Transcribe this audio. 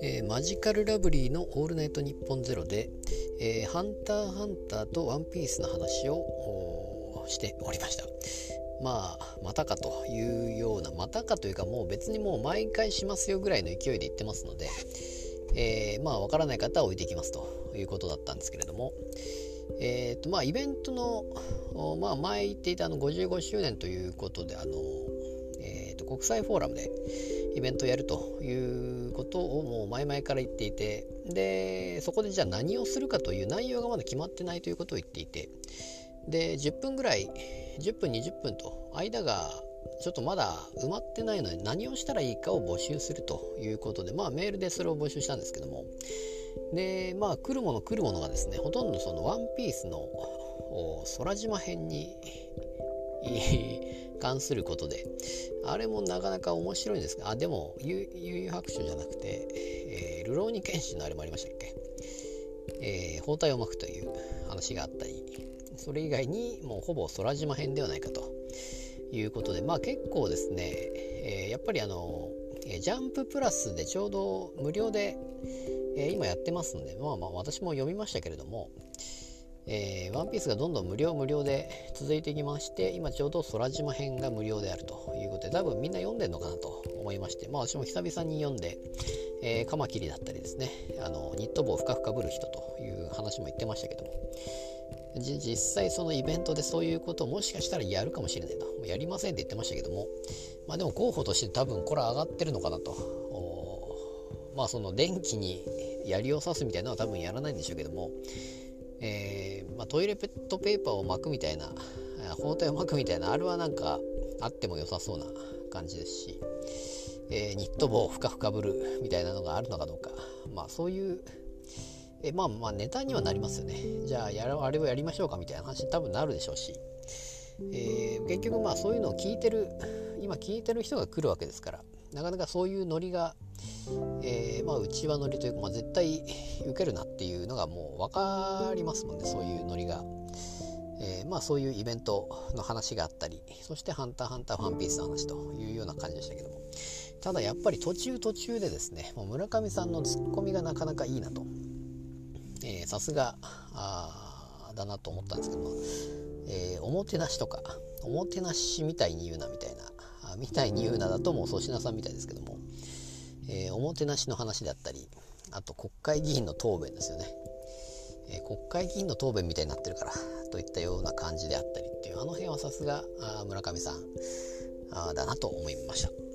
えー、マジカルラブリーの「オールナイトニッポンゼロで、えー、ハンターハンターとワンピースの話をしておりました。まあ、またかというような、またかというかもう別にもう毎回しますよぐらいの勢いで言ってますので、えー、まあ、わからない方は置いていきますということだったんですけれども、え、ー、と、まあ、イベントの、まあ、前言っていたあの55周年ということで、あの、え、ー、と、国際フォーラムでイベントをやるということをもう前々から言っていて、で、そこでじゃあ何をするかという内容がまだ決まってないということを言っていて、で、10分ぐらい、10分、20分と、間がちょっとまだ埋まってないので何をしたらいいかを募集するということで、まあメールでそれを募集したんですけども、で、まあ来るもの来るものがですね、ほとんどそのワンピースの空島編に関することで、あれもなかなか面白いんですが、あ、でも、悠々白書じゃなくて、えー、ルローニケンシンのあれもありましたっけ？えー、包帯を巻くという話があったり、それ以外にもうほぼ空島編ではないかということで、まあ結構ですね、えー、やっぱりあの、ジャンププラスでちょうど無料で、えー、今やってますんで、まあまあ私も読みましたけれども、えー、ワンピースがどんどん無料無料で続いていきまして、今ちょうど空島編が無料であるということで、多分みんな読んでるのかなと思いまして、まあ私も久々に読んで、えー、カマキリだったりですね、あの、ニット帽をふかふかぶる人という話も言ってましたけども、実際そのイベントでそういうことをもしかしたらやるかもしれないと。やりませんって言ってましたけども、まあでも候補として多分これ上がってるのかなと。まあその電気に槍を刺すみたいなのは多分やらないんでしょうけども、えー、まあ、トイレットペーパーを巻くみたいな、包帯を巻くみたいな、あれはなんかあっても良さそうな感じですし、えー、ニット帽をふかふかぶるみたいなのがあるのかどうか、まあそういうえまあまあネタにはなりますよね。じゃあやあれをやりましょうかみたいな話に多分なるでしょうし、えー、結局まあそういうのを聞いてる今聞いてる人が来るわけですからなかなかそういうノリが、えー、まあ内輪ノリというか、まあ、絶対受けるなっていうのがもう分かりますもんねそういうノリが。えー、まあそういうイベントの話があったりそして「ハンターハンターファンピース」の話というような感じでしたけども。ただやっぱり途中途中でですねもう村上さんのツッコミがなかなかいいなと。さすがだなと思ったんですけども、えー、おもてなしとかおもてなしみたいに言うなみたいなみたいに言うなだともう粗品さんみたいですけども、もてなしの話だったりあと国会議員の答弁ですよね、えー、国会議員の答弁みたいになってるからといったような感じであったりっていうあの辺はさすが村上さんあだなと思いました。